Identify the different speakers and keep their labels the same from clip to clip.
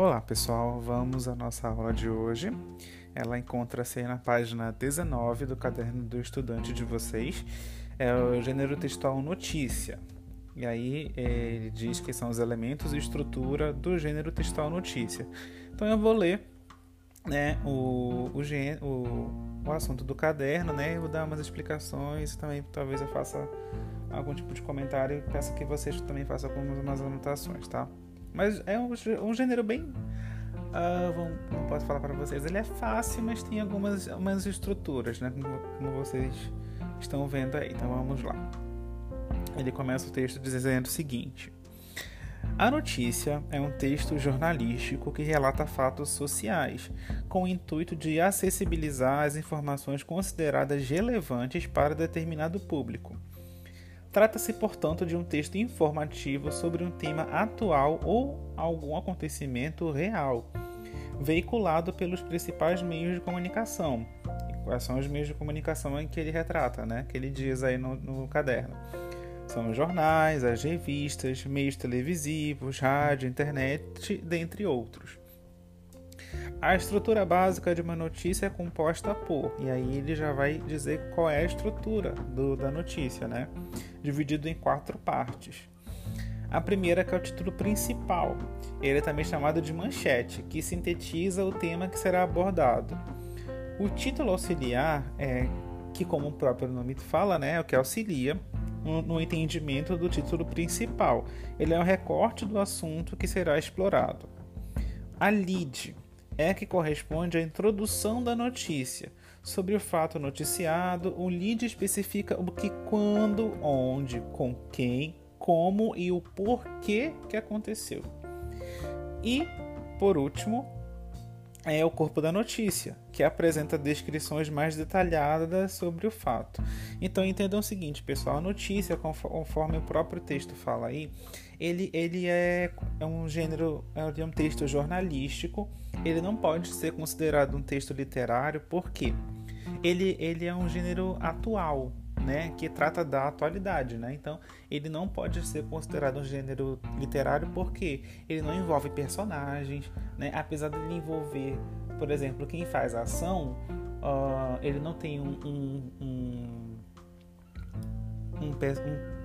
Speaker 1: Olá pessoal, vamos à nossa aula de hoje. Ela encontra-se na página 19 do caderno do estudante de vocês. É o gênero textual notícia. E aí ele diz que são os elementos e estrutura do gênero textual notícia. Então eu vou ler né, o, o, o, o assunto do caderno, né? Eu vou dar umas explicações também talvez eu faça algum tipo de comentário e peço que vocês também façam algumas anotações, tá? Mas é um, um gênero bem. Uh, não posso falar para vocês. Ele é fácil, mas tem algumas, algumas estruturas, né? Como, como vocês estão vendo aí. Então vamos lá. Ele começa o texto dizendo o seguinte. A notícia é um texto jornalístico que relata fatos sociais, com o intuito de acessibilizar as informações consideradas relevantes para determinado público. Trata-se, portanto, de um texto informativo sobre um tema atual ou algum acontecimento real, veiculado pelos principais meios de comunicação. E quais são os meios de comunicação em que ele retrata, né? Que ele diz aí no, no caderno. São os jornais, as revistas, meios televisivos, rádio, internet, dentre outros. A estrutura básica de uma notícia é composta por, e aí ele já vai dizer qual é a estrutura do, da notícia, né? Dividido em quatro partes. A primeira que é o título principal. Ele é também chamado de manchete, que sintetiza o tema que será abordado. O título auxiliar é que, como o próprio nome fala, né, é o que auxilia no, entendimento do título principal. Ele é um recorte do assunto que será explorado. A lead é que corresponde à introdução da notícia. Sobre o fato noticiado, o lead especifica o que, quando, onde, com quem, como e o porquê que aconteceu. E, por último, é o corpo da notícia, que apresenta descrições mais detalhadas sobre o fato. Então entendam o seguinte, pessoal, a notícia, conforme o próprio texto fala aí, ele, ele é, é um gênero, é um texto jornalístico, ele não pode ser considerado um texto literário, porque ele, ele é um gênero atual, né, que trata da atualidade, né? Então, ele não pode ser considerado um gênero literário porque ele não envolve personagens, né? Apesar de ele envolver, por exemplo, quem faz a ação, uh, ele não tem um, um, um, um,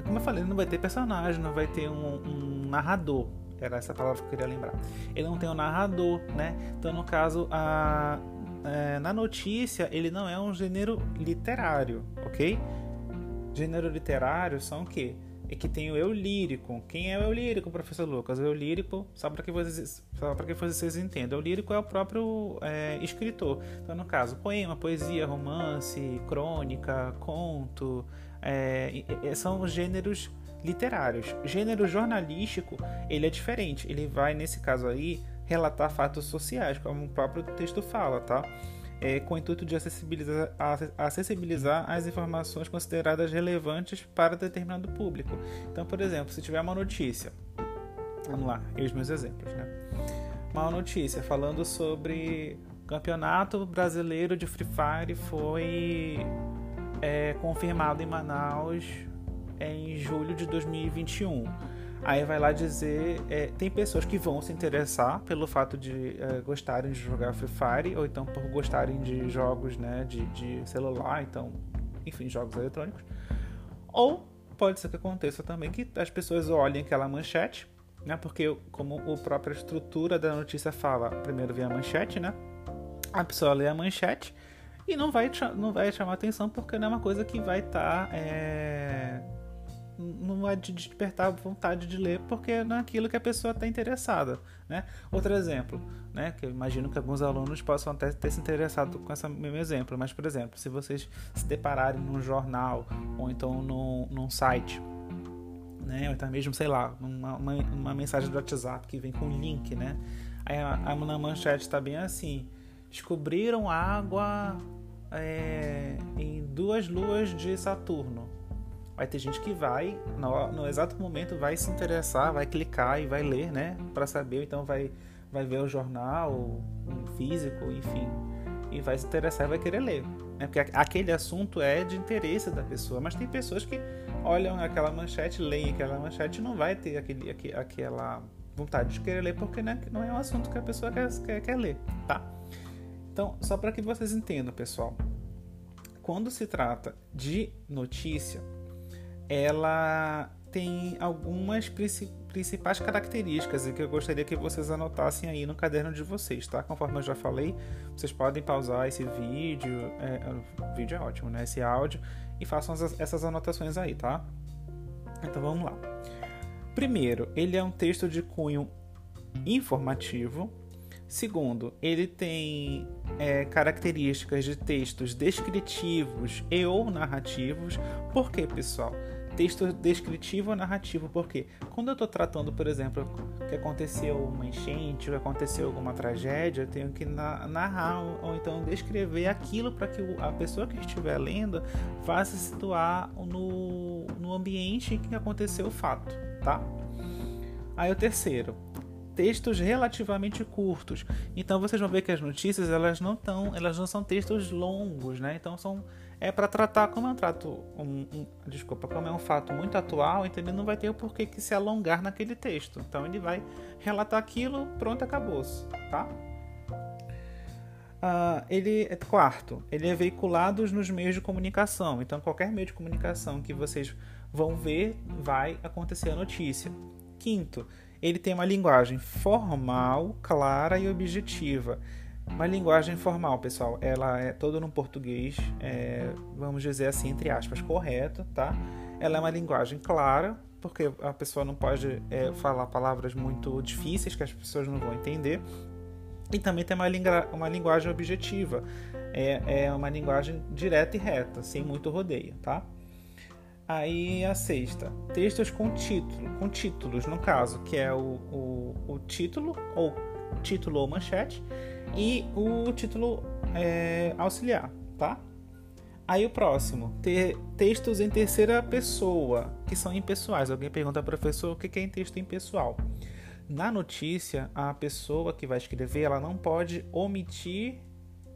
Speaker 1: como eu falei, não vai ter personagem, não vai ter um, narrador. Era essa palavra que eu queria lembrar. Ele não tem um narrador, né? Então, no caso, a, é, na notícia, ele não é um gênero literário, ok? Gênero literário são o quê? É que tem o eu lírico. Quem é o eu lírico, professor Lucas? O eu lírico, só para que vocês, para que vocês entendam, o lírico é o próprio é, escritor. Então, no caso, poema, poesia, romance, crônica, conto, é, são os gêneros literários. Gênero jornalístico, ele é diferente. Ele vai, nesse caso aí, relatar fatos sociais, como o próprio texto fala, tá? é, com o intuito de acessibilizar, acessibilizar as informações consideradas relevantes para determinado público. Então, por exemplo, se tiver uma notícia, vamos lá, e os meus exemplos, né? Uma notícia falando sobre campeonato brasileiro de Free Fire foi é, confirmado em Manaus em julho de 2021 Aí vai lá dizer. É, tem pessoas que vão se interessar pelo fato de é, gostarem de jogar Free Fire, ou então por gostarem de jogos né, de, de celular, então, enfim, jogos eletrônicos. Ou pode ser que aconteça também que as pessoas olhem aquela manchete, né? Porque como a própria estrutura da notícia fala, primeiro vem a manchete, né? A pessoa lê a manchete e não vai, não vai chamar atenção porque não é uma coisa que vai estar tá, é, não vai te despertar vontade de ler porque não é aquilo que a pessoa está interessada, né? Outro exemplo, né? Que eu imagino que alguns alunos possam até ter se interessado com esse mesmo exemplo, mas por exemplo, se vocês se depararem num jornal ou então num, num site, né? Ou então mesmo, sei lá, uma, uma, uma mensagem do WhatsApp que vem com link, né? Aí a, a, na manchete está bem assim: descobriram água é, em duas luas de Saturno vai ter gente que vai, no, no, exato momento, vai se interessar, vai clicar e vai ler, né? Para saber, então vai, vai ver o jornal, o físico, enfim, e vai se interessar e vai querer ler. Né? Porque aquele assunto é de interesse da pessoa, mas tem pessoas que olham aquela manchete, leem aquela manchete e não vai ter aquele, aquela vontade de querer ler porque né, não é um assunto que a pessoa quer, quer, quer ler, tá? Então, só para que vocês entendam, pessoal, quando se trata de notícia, ela tem algumas principais características e que eu gostaria que vocês anotassem aí no caderno de vocês, tá? Conforme eu já falei, vocês podem pausar esse vídeo, é, o vídeo é ótimo, né? Esse áudio e façam essas anotações aí, tá? Então vamos lá. Primeiro, ele é um texto de cunho informativo. Segundo, ele tem é, características de textos descritivos e ou narrativos. Por quê, pessoal? texto descritivo ou narrativo, porque quando eu estou tratando, por exemplo, que aconteceu uma enchente, ou aconteceu alguma tragédia, eu tenho que narrar ou então descrever aquilo para que a pessoa que estiver lendo vá se situar no, no ambiente em que aconteceu o fato, tá? Aí o terceiro, textos relativamente curtos. Então vocês vão ver que as notícias elas não tão, elas não são textos longos, né? Então são é para tratar como é um trato, um, um, desculpa, como é um fato muito atual, então ele não vai ter o porquê que se alongar naquele texto. Então ele vai relatar aquilo, pronto, acabou-se, tá? Uh, ele é quarto, ele é veiculado nos meios de comunicação. Então qualquer meio de comunicação que vocês vão ver, vai acontecer a notícia. Quinto, ele tem uma linguagem formal, clara e objetiva. Uma linguagem formal, pessoal, ela é toda no português, é, vamos dizer assim, entre aspas, correto, tá? Ela é uma linguagem clara, porque a pessoa não pode é, falar palavras muito difíceis que as pessoas não vão entender. E também tem uma, uma linguagem objetiva, é, é uma linguagem direta e reta, sem muito rodeio, tá? Aí a sexta, textos com título, com títulos, no caso, que é o, o, o título ou título ou manchete e o título é, auxiliar, tá? Aí o próximo, ter textos em terceira pessoa, que são impessoais. Alguém pergunta ao professor o que é em texto impessoal. Na notícia, a pessoa que vai escrever, ela não pode omitir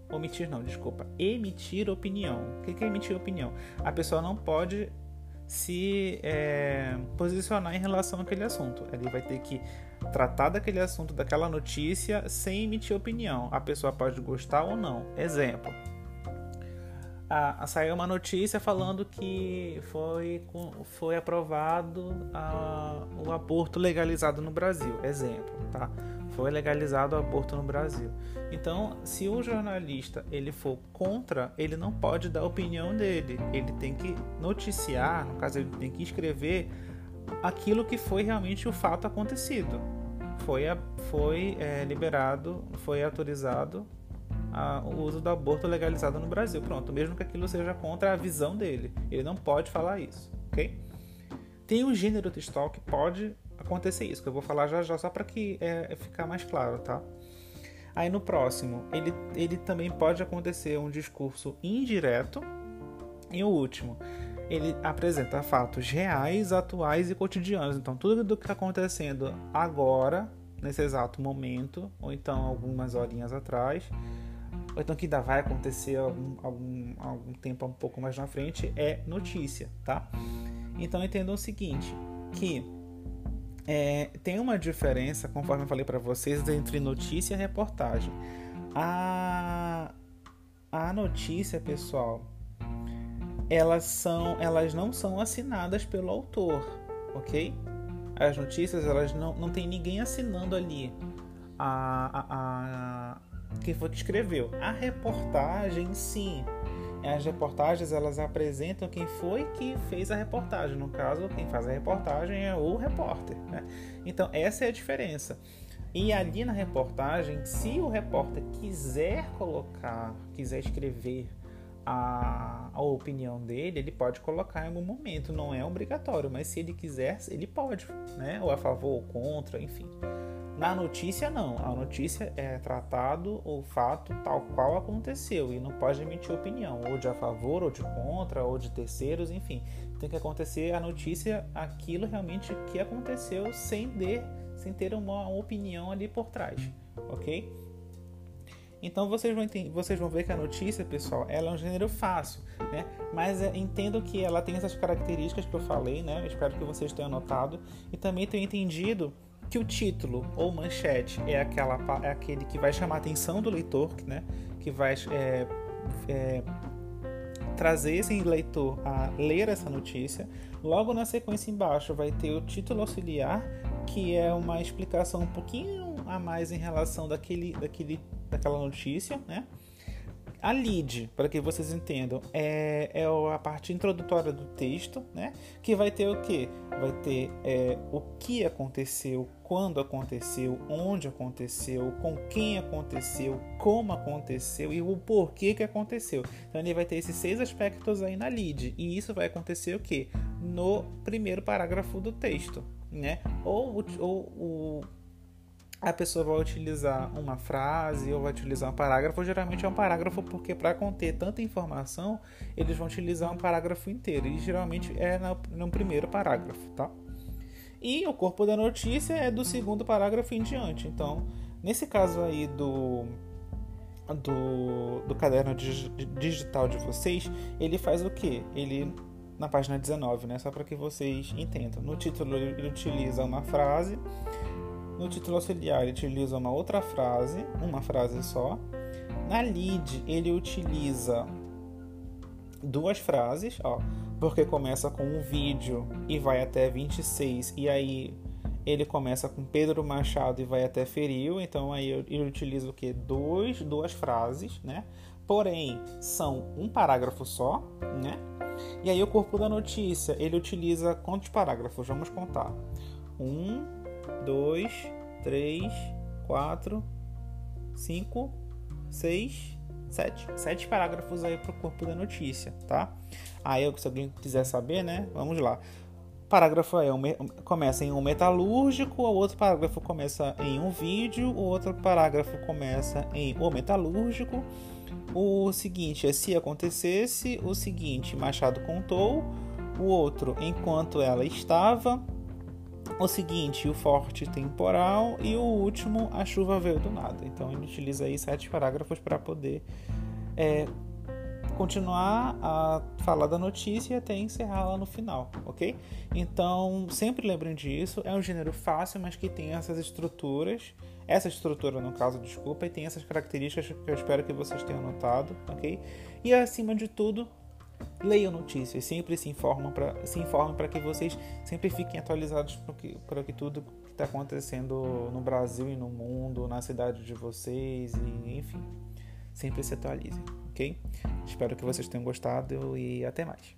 Speaker 1: omitir não, desculpa, emitir opinião. O que é emitir opinião? A pessoa não pode se é, posicionar em relação àquele assunto. Ele vai ter que tratar daquele assunto, daquela notícia, sem emitir opinião. A pessoa pode gostar ou não. Exemplo. Ah, saiu uma notícia falando que foi, foi aprovado a, o aborto legalizado no Brasil. Exemplo, tá? Foi legalizado o aborto no Brasil. Então, se o jornalista ele for contra, ele não pode dar a opinião dele. Ele tem que noticiar, no caso ele tem que escrever aquilo que foi realmente o fato acontecido. Foi, foi é, liberado, foi autorizado a, o uso do aborto legalizado no Brasil. Pronto, mesmo que aquilo seja contra a visão dele. Ele não pode falar isso, ok? Tem um gênero textual que pode acontecer isso, que eu vou falar já já, só para que é, ficar mais claro, tá? Aí no próximo, ele, ele também pode acontecer um discurso indireto. E o último, ele apresenta fatos reais, atuais e cotidianos. Então, tudo do que está acontecendo agora, nesse exato momento, ou então algumas horinhas atrás, ou então que ainda vai acontecer algum, algum, algum tempo um pouco mais na frente, é notícia, tá? Então, entendam o seguinte, que é, tem uma diferença, conforme eu falei para vocês, entre notícia e reportagem. A, a notícia, pessoal, elas são, elas não são assinadas pelo autor, ok? As notícias, elas não, não tem ninguém assinando ali a, a, quem foi que escreveu. A reportagem, sim. As reportagens elas apresentam quem foi que fez a reportagem. No caso, quem faz a reportagem é o repórter. Né? Então, essa é a diferença. E ali na reportagem, se o repórter quiser colocar, quiser escrever a, a opinião dele, ele pode colocar em algum momento, não é obrigatório, mas se ele quiser, ele pode, né? Ou a favor ou contra, enfim. Na notícia, não. A notícia é tratado o fato tal qual aconteceu e não pode emitir opinião, ou de a favor, ou de contra, ou de terceiros, enfim. Tem que acontecer a notícia, aquilo realmente que aconteceu, sem ter, sem ter uma opinião ali por trás, ok? Então vocês vão, entender, vocês vão ver que a notícia, pessoal, ela é um gênero fácil, né? Mas é, entendo que ela tem essas características que eu falei, né? Espero que vocês tenham notado e também tenham entendido que o título ou manchete é, aquela, é aquele que vai chamar a atenção do leitor, né? que vai é, é, trazer esse leitor a ler essa notícia. Logo na sequência embaixo vai ter o título auxiliar, que é uma explicação um pouquinho a mais em relação daquele, daquele, daquela notícia, né? A lead, para que vocês entendam, é, é a parte introdutória do texto, né? Que vai ter o que? Vai ter é, o que aconteceu, quando aconteceu, onde aconteceu, com quem aconteceu, como aconteceu e o porquê que aconteceu. Então ele vai ter esses seis aspectos aí na lead. E isso vai acontecer o que? No primeiro parágrafo do texto, né? Ou, ou o a pessoa vai utilizar uma frase ou vai utilizar um parágrafo. Geralmente é um parágrafo porque para conter tanta informação eles vão utilizar um parágrafo inteiro e geralmente é no, primeiro parágrafo, tá? E o corpo da notícia é do segundo parágrafo em diante. Então, nesse caso aí do do, do caderno digital de vocês, ele faz o que? Ele na página 19, né? Só para que vocês entendam. No título ele utiliza uma frase no título auxiliar, ele utiliza uma outra frase, uma frase só. Na lead, ele utiliza duas frases, ó, porque começa com um vídeo e vai até 26, e aí ele começa com Pedro Machado e vai até Feriu, então aí ele utiliza o que? Dois, duas frases, né? Porém, são um parágrafo só, né? E aí o corpo da notícia, ele utiliza quantos parágrafos? Vamos contar. Um, 2, 3, 4, 5, 6, 7. 7 parágrafos aí para o corpo da notícia, tá? Aí, se alguém quiser saber, né? Vamos lá. Parágrafo é um, começa em um metalúrgico, o outro parágrafo começa em um vídeo, o outro parágrafo começa em o metalúrgico. O seguinte é se acontecesse, o seguinte Machado contou, o outro enquanto ela estava, o seguinte, o forte temporal e o último, a chuva veio do nada. Então ele utiliza aí sete parágrafos para poder é, continuar a falar da notícia até encerrar lá no final, ok? Então sempre lembrem disso. É um gênero fácil, mas que tem essas estruturas. Essa estrutura, no caso, desculpa, e tem essas características que eu espero que vocês tenham notado, ok? E acima de tudo, leiam notícias, sempre se informam para se informem para que vocês sempre fiquem atualizados para que, tudo que está acontecendo no Brasil e no mundo, na cidade de vocês e enfim, sempre se atualizem, ok? Espero que vocês tenham gostado e até mais.